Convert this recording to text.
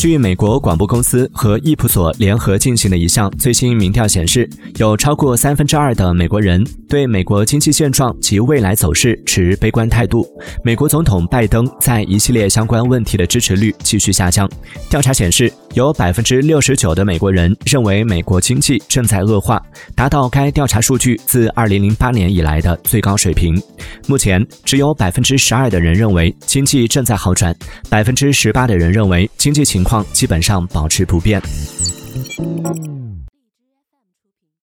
据美国广播公司和易普所联合进行的一项最新民调显示，有超过三分之二的美国人对美国经济现状及未来走势持悲观态度。美国总统拜登在一系列相关问题的支持率继续下降。调查显示，有百分之六十九的美国人认为美国经济正在恶化，达到该调查数据自二零零八年以来的最高水平。目前，只有百分之十二的人认为经济正在好转，百分之十八的人认为经济情况。基本上保持不变。